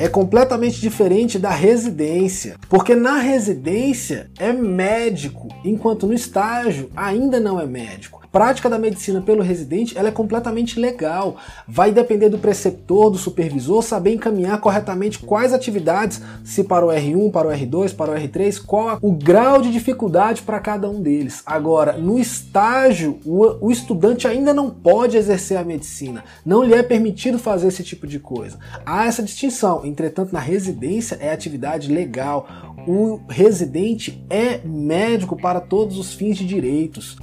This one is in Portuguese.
é completamente diferente da residência, porque na residência é médico, enquanto no estágio ainda não é médico prática da medicina pelo residente ela é completamente legal. Vai depender do preceptor, do supervisor, saber encaminhar corretamente quais atividades, se para o R1, para o R2, para o R3, qual o grau de dificuldade para cada um deles. Agora, no estágio, o, o estudante ainda não pode exercer a medicina, não lhe é permitido fazer esse tipo de coisa. Há essa distinção, entretanto, na residência é atividade legal. O residente é médico para todos os fins de direitos.